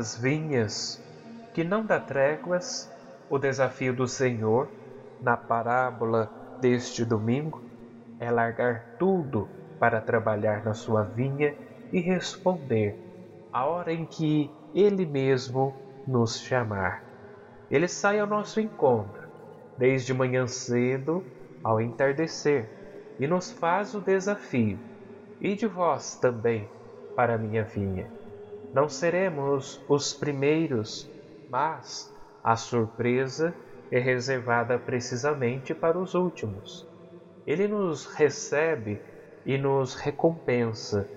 nas vinhas, que não dá tréguas, o desafio do Senhor, na parábola deste domingo, é largar tudo para trabalhar na sua vinha e responder a hora em que Ele mesmo nos chamar. Ele sai ao nosso encontro, desde manhã cedo ao entardecer, e nos faz o desafio: e de vós também para minha vinha. Não seremos os primeiros, mas a surpresa é reservada precisamente para os últimos. Ele nos recebe e nos recompensa,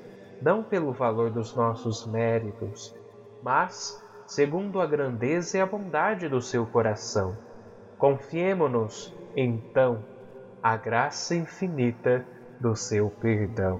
não pelo valor dos nossos méritos, mas segundo a grandeza e a bondade do seu coração. Confiemo-nos, então, à graça infinita do seu perdão.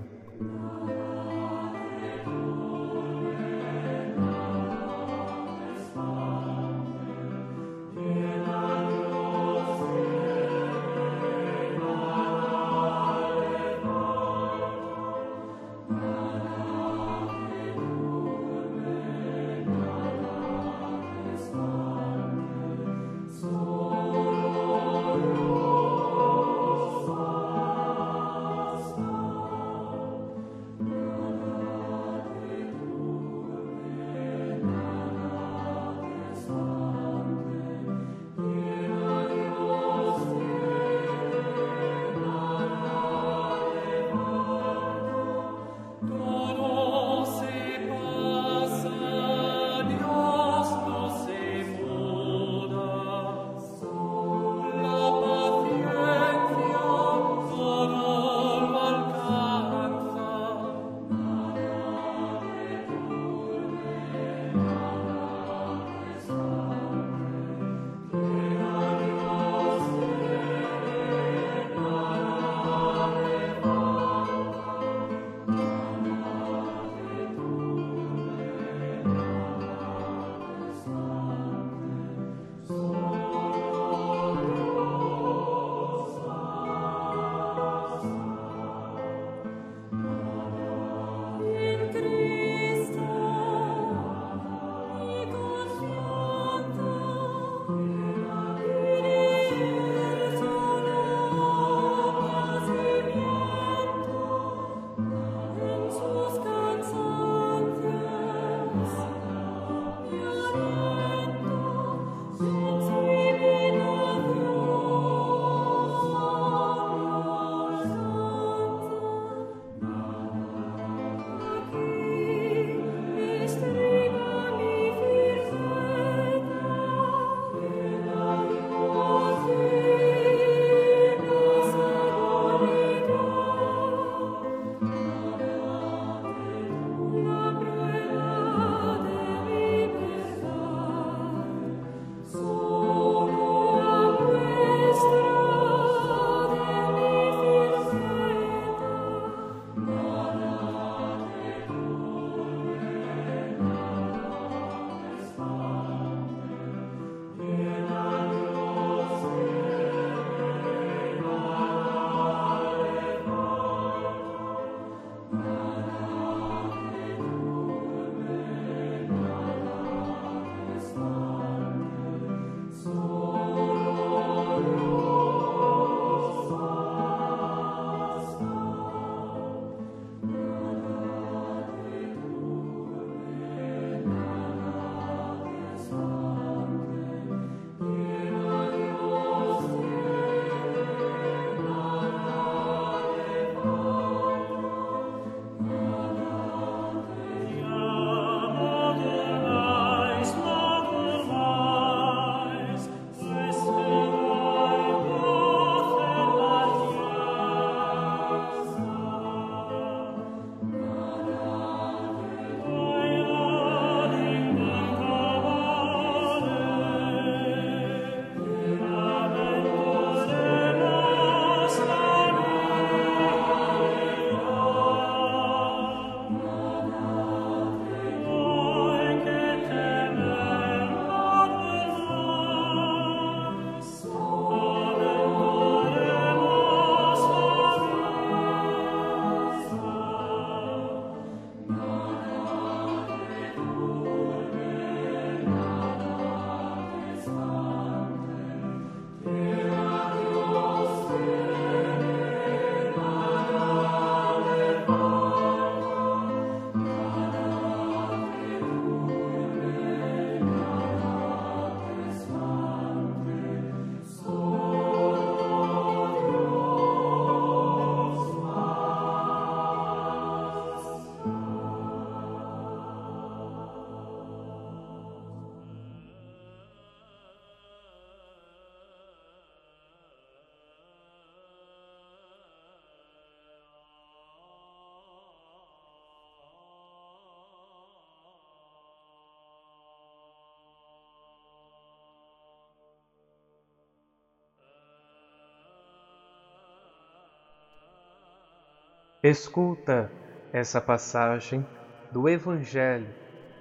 Escuta essa passagem do Evangelho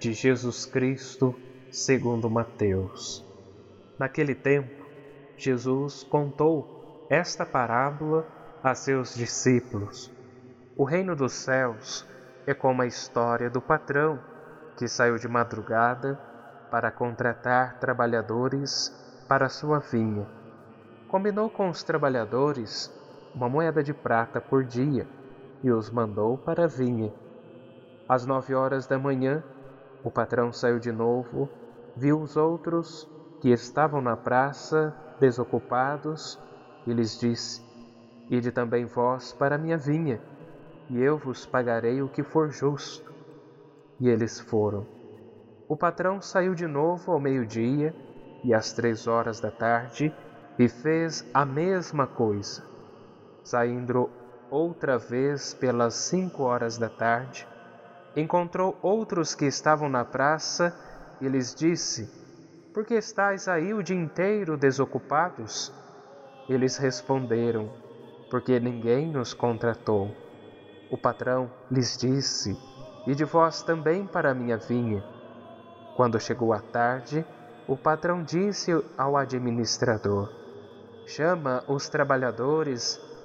de Jesus Cristo segundo Mateus. Naquele tempo, Jesus contou esta parábola a seus discípulos. O reino dos céus é como a história do patrão que saiu de madrugada para contratar trabalhadores para sua vinha. Combinou com os trabalhadores uma moeda de prata por dia e os mandou para a vinha. Às nove horas da manhã, o patrão saiu de novo, viu os outros que estavam na praça desocupados e lhes disse: Ide também vós para a minha vinha, e eu vos pagarei o que for justo. E eles foram. O patrão saiu de novo ao meio-dia e às três horas da tarde e fez a mesma coisa. Saindo outra vez pelas cinco horas da tarde, encontrou outros que estavam na praça e lhes disse: Por que estáis aí o dia inteiro desocupados? Eles responderam: Porque ninguém nos contratou. O patrão lhes disse: E de vós também para a minha vinha. Quando chegou a tarde, o patrão disse ao administrador: Chama os trabalhadores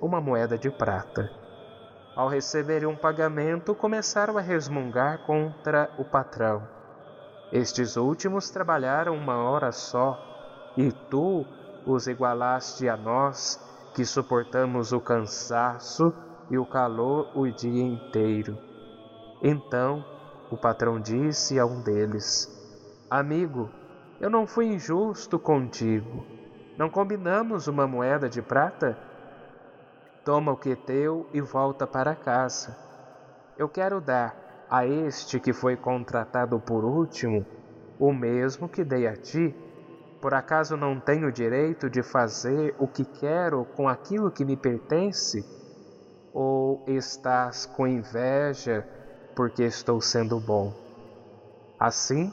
uma moeda de prata. Ao receberem um pagamento, começaram a resmungar contra o patrão. Estes últimos trabalharam uma hora só, e tu os igualaste a nós, que suportamos o cansaço e o calor o dia inteiro. Então o patrão disse a um deles: Amigo, eu não fui injusto contigo. Não combinamos uma moeda de prata? Toma o que é teu e volta para casa. Eu quero dar a este que foi contratado por último o mesmo que dei a ti. Por acaso não tenho direito de fazer o que quero com aquilo que me pertence? Ou estás com inveja porque estou sendo bom? Assim,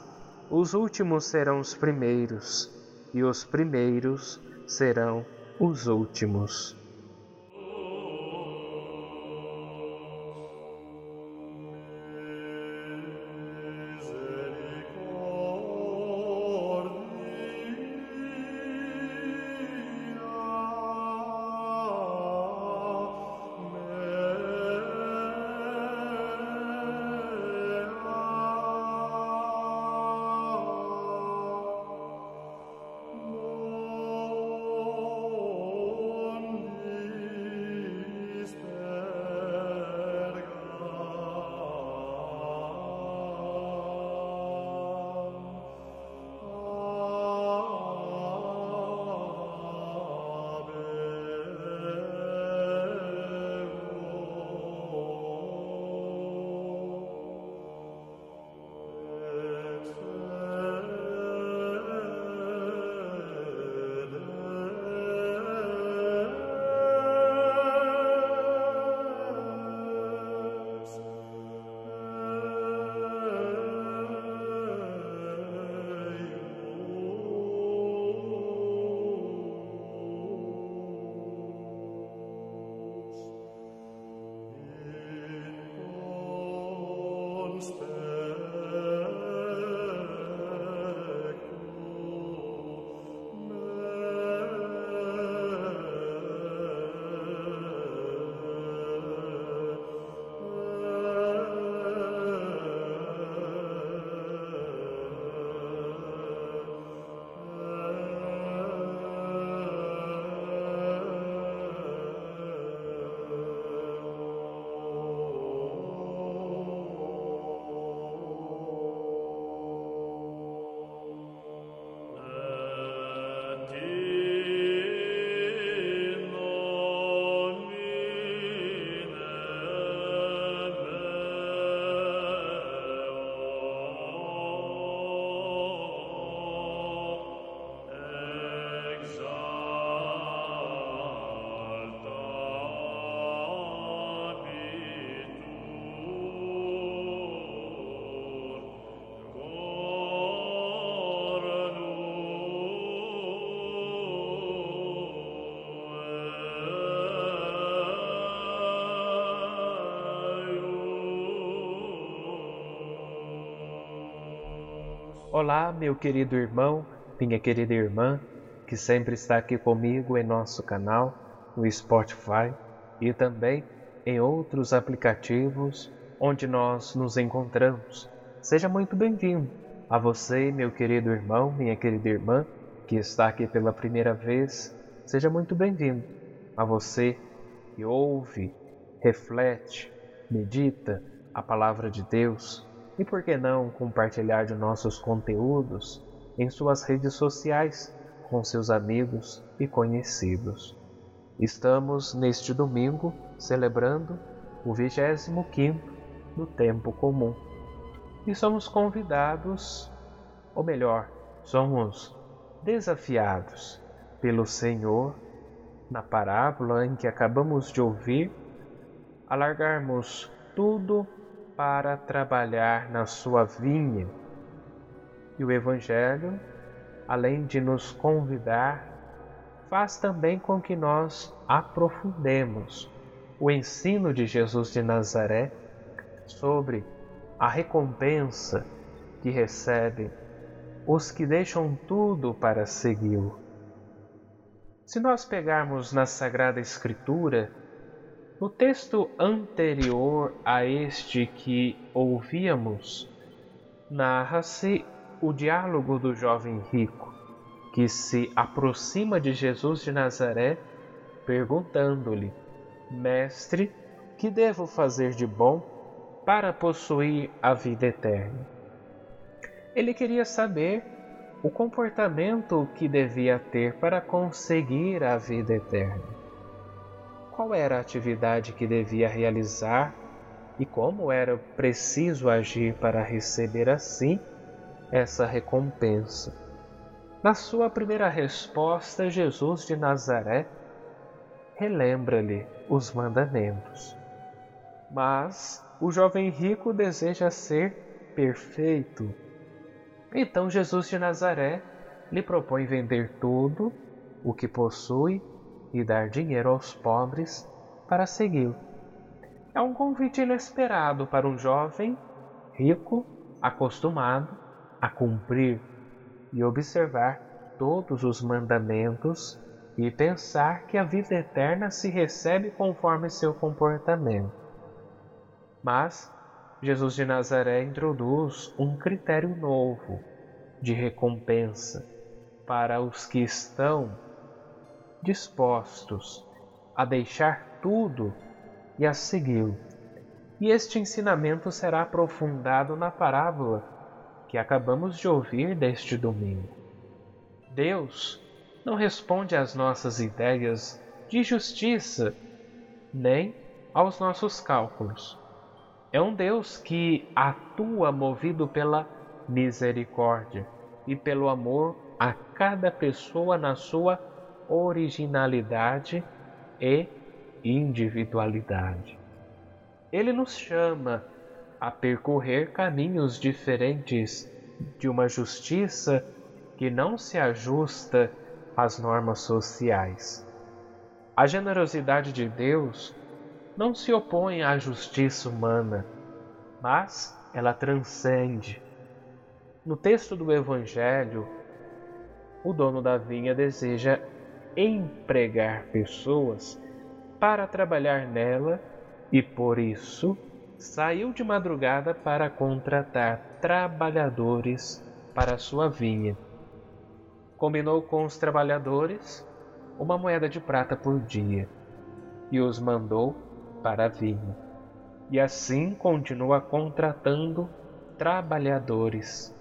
os últimos serão os primeiros, e os primeiros serão os últimos. Olá, meu querido irmão, minha querida irmã, que sempre está aqui comigo em nosso canal, no Spotify e também em outros aplicativos onde nós nos encontramos. Seja muito bem-vindo a você, meu querido irmão, minha querida irmã, que está aqui pela primeira vez. Seja muito bem-vindo a você que ouve, reflete, medita a palavra de Deus e por que não compartilhar de nossos conteúdos em suas redes sociais com seus amigos e conhecidos. Estamos neste domingo celebrando o 25 do tempo comum e somos convidados, ou melhor, somos desafiados pelo Senhor na parábola em que acabamos de ouvir a largarmos tudo para trabalhar na sua vinha. E o Evangelho, além de nos convidar, faz também com que nós aprofundemos o ensino de Jesus de Nazaré sobre a recompensa que recebem os que deixam tudo para segui-lo. Se nós pegarmos na Sagrada Escritura, no texto anterior a este que ouvíamos, narra-se o diálogo do jovem rico, que se aproxima de Jesus de Nazaré, perguntando-lhe: Mestre, que devo fazer de bom para possuir a vida eterna? Ele queria saber o comportamento que devia ter para conseguir a vida eterna qual era a atividade que devia realizar e como era preciso agir para receber assim essa recompensa. Na sua primeira resposta, Jesus de Nazaré relembra-lhe os mandamentos. Mas o jovem rico deseja ser perfeito. Então Jesus de Nazaré lhe propõe vender tudo o que possui e dar dinheiro aos pobres para segui-lo. É um convite inesperado para um jovem rico acostumado a cumprir e observar todos os mandamentos e pensar que a vida eterna se recebe conforme seu comportamento. Mas Jesus de Nazaré introduz um critério novo de recompensa para os que estão dispostos a deixar tudo e a segui-lo. E este ensinamento será aprofundado na parábola que acabamos de ouvir deste domingo. Deus não responde às nossas ideias de justiça, nem aos nossos cálculos. É um Deus que atua movido pela misericórdia e pelo amor a cada pessoa na sua originalidade e individualidade. Ele nos chama a percorrer caminhos diferentes de uma justiça que não se ajusta às normas sociais. A generosidade de Deus não se opõe à justiça humana, mas ela transcende. No texto do Evangelho, o dono da vinha deseja empregar pessoas para trabalhar nela e por isso saiu de madrugada para contratar trabalhadores para sua vinha. Combinou com os trabalhadores uma moeda de prata por dia e os mandou para a vinha. E assim continua contratando trabalhadores.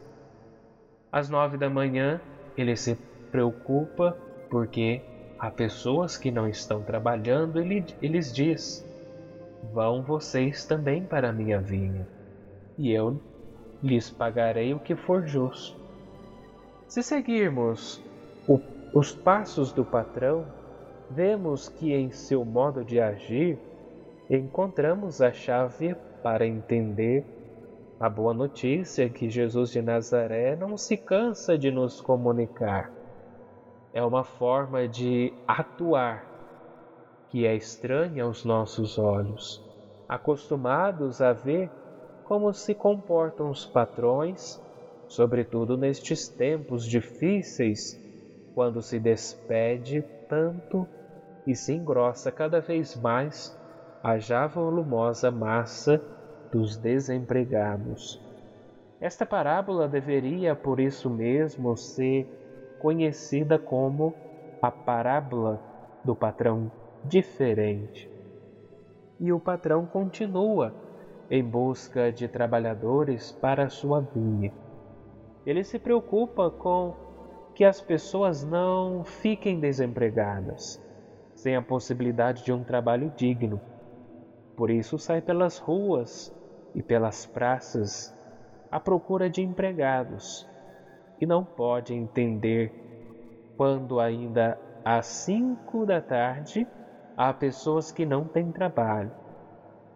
Às nove da manhã, ele se preocupa porque há pessoas que não estão trabalhando e lhes diz: Vão vocês também para a minha vinha, e eu lhes pagarei o que for justo. Se seguirmos o, os passos do patrão, vemos que em seu modo de agir encontramos a chave para entender a boa notícia que Jesus de Nazaré não se cansa de nos comunicar é uma forma de atuar que é estranha aos nossos olhos, acostumados a ver como se comportam os patrões sobretudo nestes tempos difíceis, quando se despede tanto e se engrossa cada vez mais a já volumosa massa dos desempregados. Esta parábola deveria, por isso mesmo, ser conhecida como a parábola do patrão diferente. E o patrão continua em busca de trabalhadores para sua vinha. Ele se preocupa com que as pessoas não fiquem desempregadas, sem a possibilidade de um trabalho digno. Por isso sai pelas ruas e pelas praças à procura de empregados e não pode entender quando ainda às cinco da tarde há pessoas que não têm trabalho.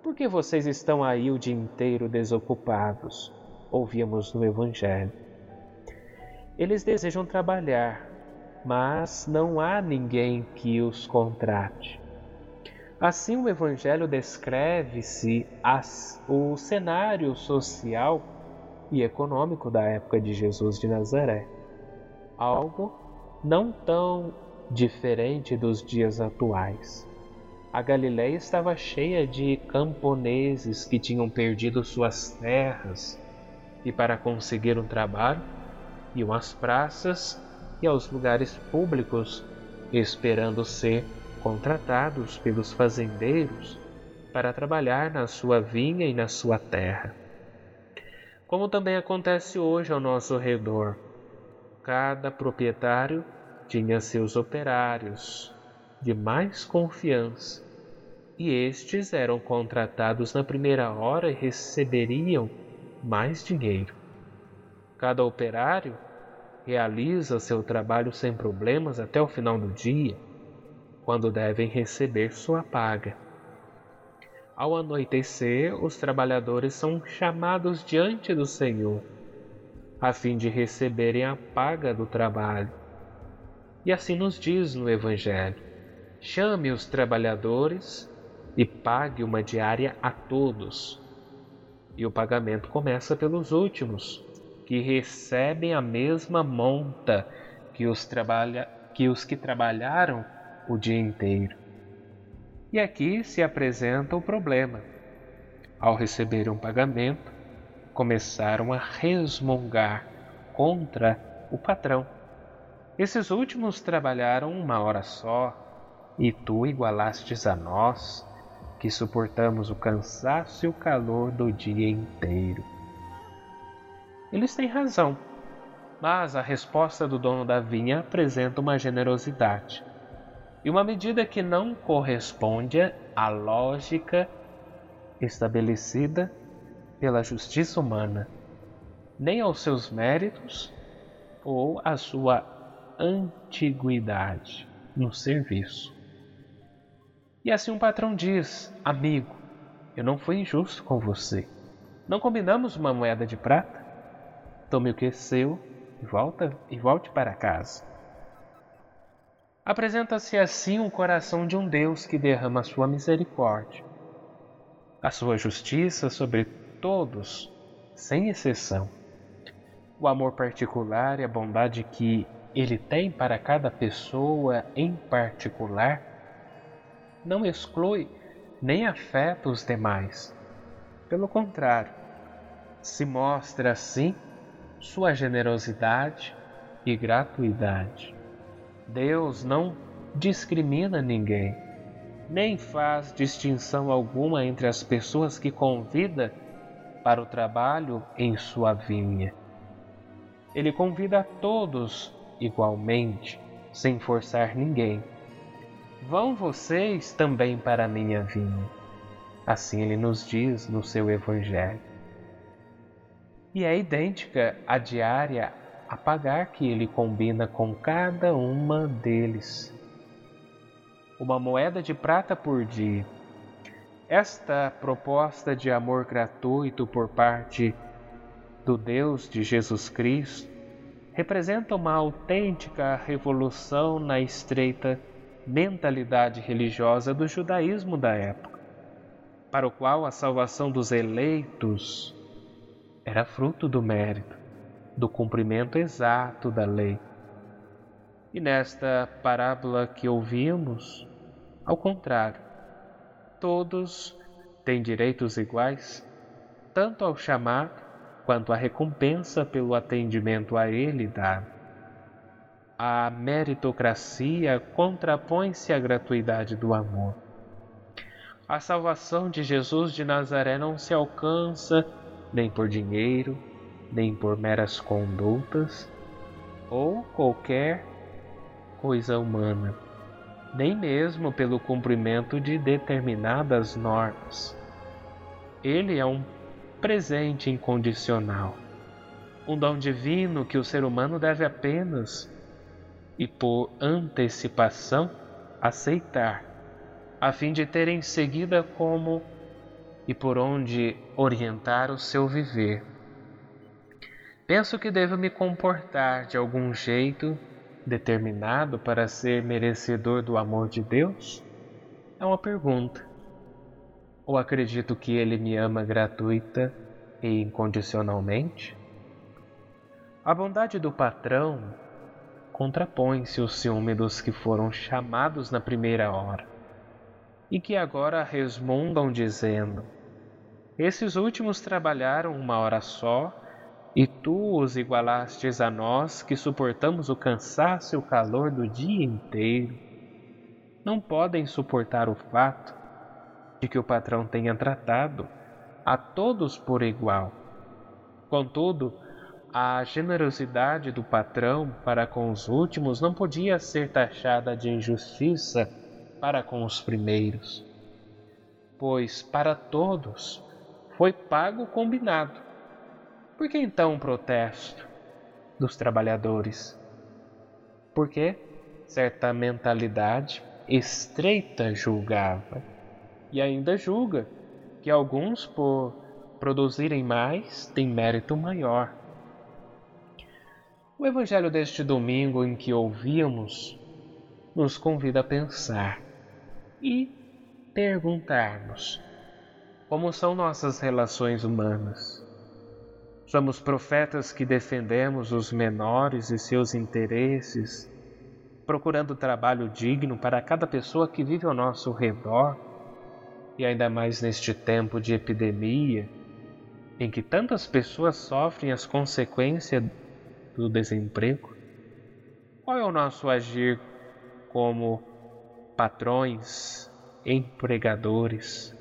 Por que vocês estão aí o dia inteiro desocupados? Ouvíamos no Evangelho. Eles desejam trabalhar, mas não há ninguém que os contrate. Assim, o Evangelho descreve-se o cenário social e econômico da época de Jesus de Nazaré. Algo não tão diferente dos dias atuais. A Galiléia estava cheia de camponeses que tinham perdido suas terras e, para conseguir um trabalho, iam às praças e aos lugares públicos esperando ser contratados pelos fazendeiros para trabalhar na sua vinha e na sua terra como também acontece hoje ao nosso redor. Cada proprietário tinha seus operários de mais confiança e estes eram contratados na primeira hora e receberiam mais dinheiro. Cada operário realiza seu trabalho sem problemas até o final do dia, quando devem receber sua paga. Ao anoitecer, os trabalhadores são chamados diante do Senhor, a fim de receberem a paga do trabalho. E assim nos diz no Evangelho: chame os trabalhadores e pague uma diária a todos. E o pagamento começa pelos últimos, que recebem a mesma monta que os, trabalha... que, os que trabalharam o dia inteiro. E aqui se apresenta o problema. Ao receber um pagamento, começaram a resmungar contra o patrão. Esses últimos trabalharam uma hora só, e tu igualastes a nós, que suportamos o cansaço e o calor do dia inteiro. Eles têm razão, mas a resposta do dono da vinha apresenta uma generosidade e uma medida que não corresponde à lógica estabelecida pela justiça humana, nem aos seus méritos ou à sua antiguidade no serviço. E assim um patrão diz: Amigo, eu não fui injusto com você. Não combinamos uma moeda de prata? Tome o que é seu e volta e volte para casa. Apresenta-se assim o coração de um Deus que derrama sua misericórdia, a sua justiça sobre todos, sem exceção. O amor particular e a bondade que ele tem para cada pessoa em particular não exclui nem afeta os demais. Pelo contrário, se mostra assim sua generosidade e gratuidade. Deus não discrimina ninguém, nem faz distinção alguma entre as pessoas que convida para o trabalho em sua vinha. Ele convida a todos igualmente, sem forçar ninguém. Vão vocês também para a minha vinha. Assim ele nos diz no seu Evangelho. E é idêntica à diária a pagar que ele combina com cada uma deles. Uma moeda de prata por dia. Esta proposta de amor gratuito por parte do Deus de Jesus Cristo representa uma autêntica revolução na estreita mentalidade religiosa do judaísmo da época, para o qual a salvação dos eleitos era fruto do mérito do cumprimento exato da lei. E nesta parábola que ouvimos, ao contrário, todos têm direitos iguais, tanto ao chamar quanto à recompensa pelo atendimento a ele dado. A meritocracia contrapõe-se à gratuidade do amor. A salvação de Jesus de Nazaré não se alcança nem por dinheiro, nem por meras condutas ou qualquer coisa humana, nem mesmo pelo cumprimento de determinadas normas. Ele é um presente incondicional, um dom divino que o ser humano deve apenas e por antecipação aceitar, a fim de ter em seguida como e por onde orientar o seu viver. Penso que devo me comportar de algum jeito determinado para ser merecedor do amor de Deus? É uma pergunta. Ou acredito que Ele me ama gratuita e incondicionalmente? A bondade do patrão contrapõe-se ao ciúme dos que foram chamados na primeira hora e que agora resmungam dizendo: Esses últimos trabalharam uma hora só e tu os igualastes a nós que suportamos o cansaço e o calor do dia inteiro. Não podem suportar o fato de que o patrão tenha tratado a todos por igual. Contudo, a generosidade do patrão para com os últimos não podia ser taxada de injustiça para com os primeiros, pois para todos foi pago o combinado por que então o protesto dos trabalhadores? Porque certa mentalidade estreita julgava e ainda julga que alguns, por produzirem mais, têm mérito maior. O evangelho deste domingo em que ouvimos nos convida a pensar e perguntarmos como são nossas relações humanas Somos profetas que defendemos os menores e seus interesses, procurando trabalho digno para cada pessoa que vive ao nosso redor, e ainda mais neste tempo de epidemia, em que tantas pessoas sofrem as consequências do desemprego. Qual é o nosso agir como patrões, empregadores?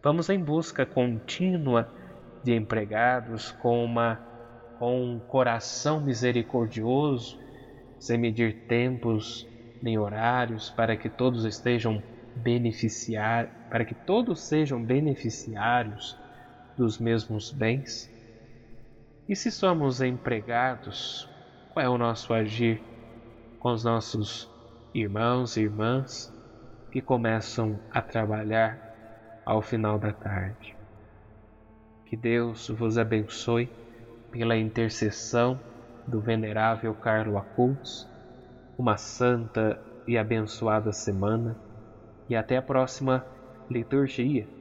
Vamos em busca contínua de empregados com, uma, com um coração misericordioso, sem medir tempos nem horários, para que todos estejam beneficiar, para que todos sejam beneficiários dos mesmos bens? E se somos empregados, qual é o nosso agir com os nossos irmãos e irmãs que começam a trabalhar ao final da tarde? Que Deus vos abençoe pela intercessão do venerável Carlo Acutis. Uma santa e abençoada semana e até a próxima liturgia.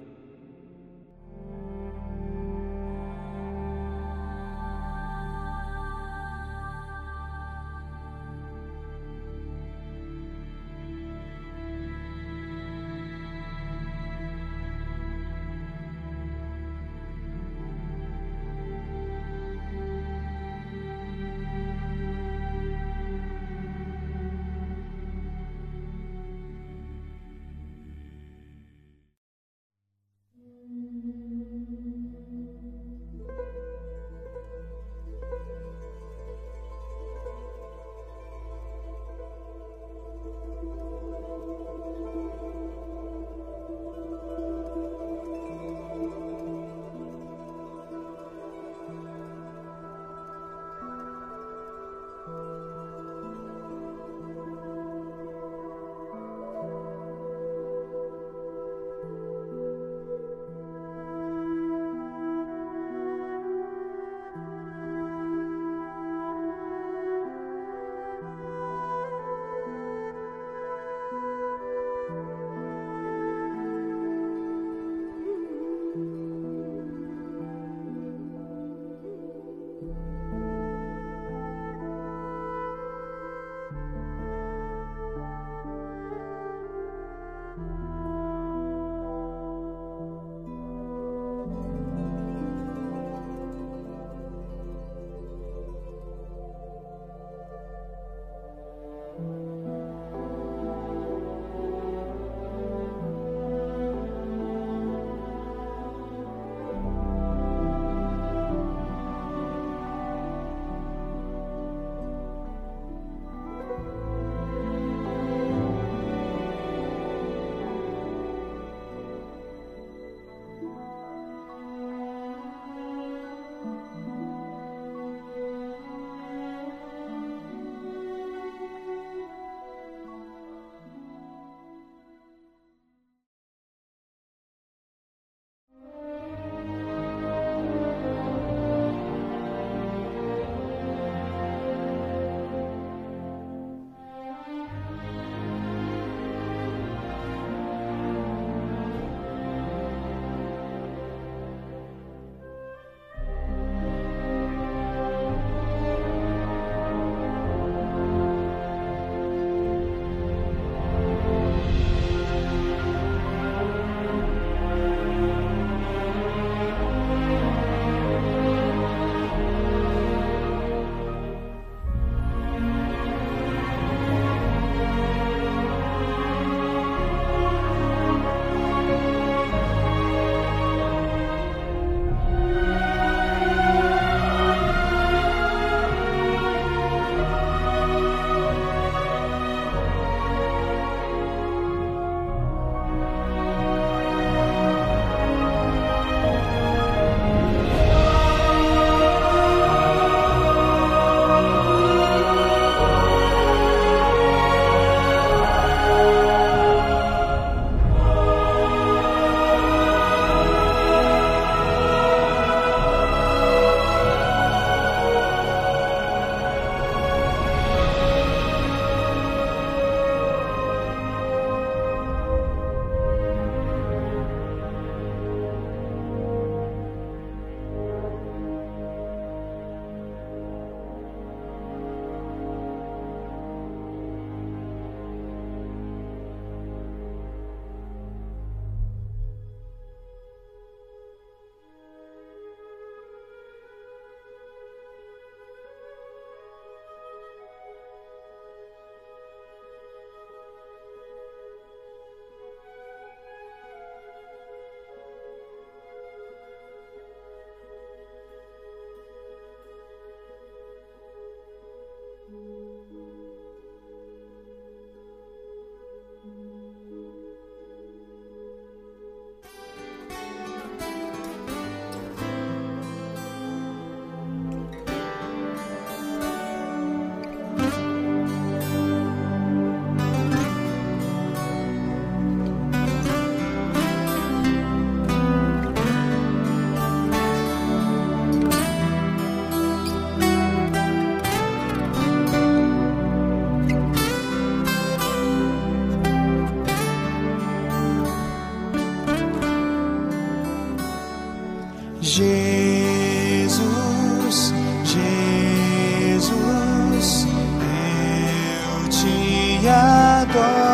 Adoro.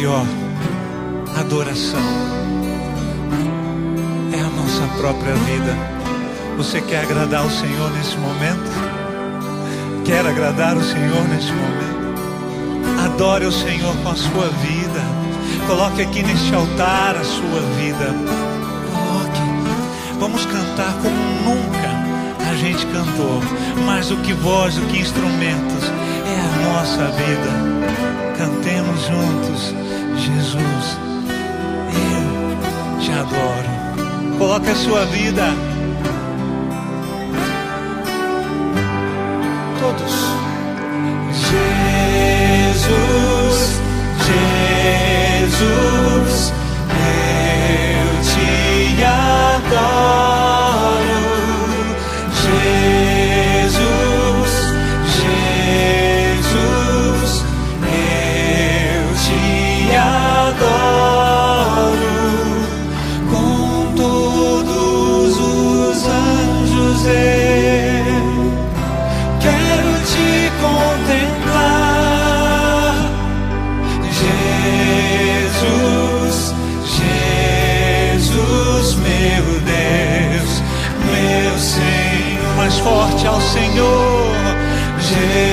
Maior adoração é a nossa própria vida. Você quer agradar o Senhor nesse momento? Quer agradar o Senhor nesse momento? Adore o Senhor com a sua vida. Coloque aqui neste altar a sua vida. Coloque. Vamos cantar como nunca a gente cantou. Mais do que voz, do que instrumentos. É a nossa vida. Cantemos juntos. Jesus, eu te adoro. Coloque a sua vida. Todos. Jesus, Jesus, ao Senhor. Jesus,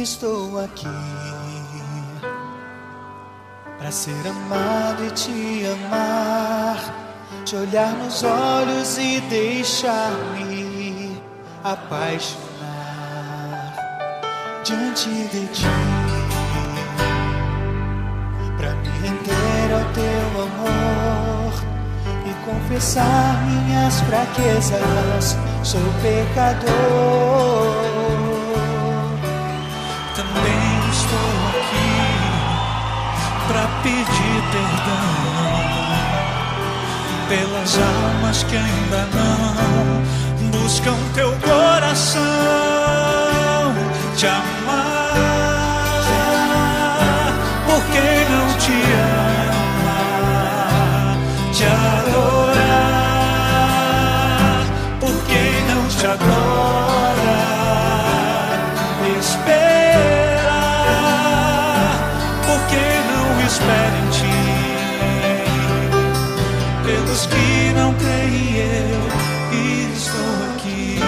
Estou aqui para ser amado e te amar, te olhar nos olhos e deixar-me apaixonar diante de ti, para me render ao teu amor e confessar minhas fraquezas. Sou pecador. Para pedir perdão pelas almas que ainda não buscam teu coração, te amar, porque não te ama, te adorar, porque não te adora espera em ti. Pelos que não creem, eu estou aqui.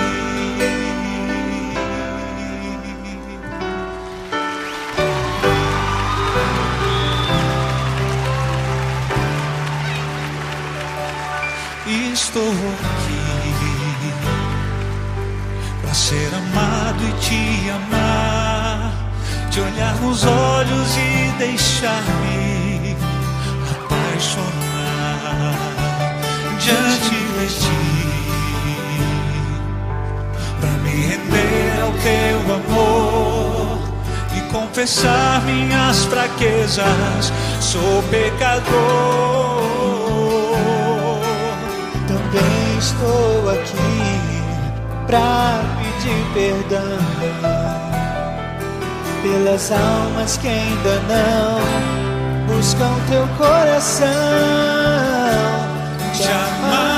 Estou aqui para ser amado e te amar, te olhar nos olhos e deixar-me apaixonar diante de ti, para me render ao teu amor e confessar minhas fraquezas. Sou pecador. Também estou aqui pra pedir perdão pelas almas que ainda não buscam teu coração. te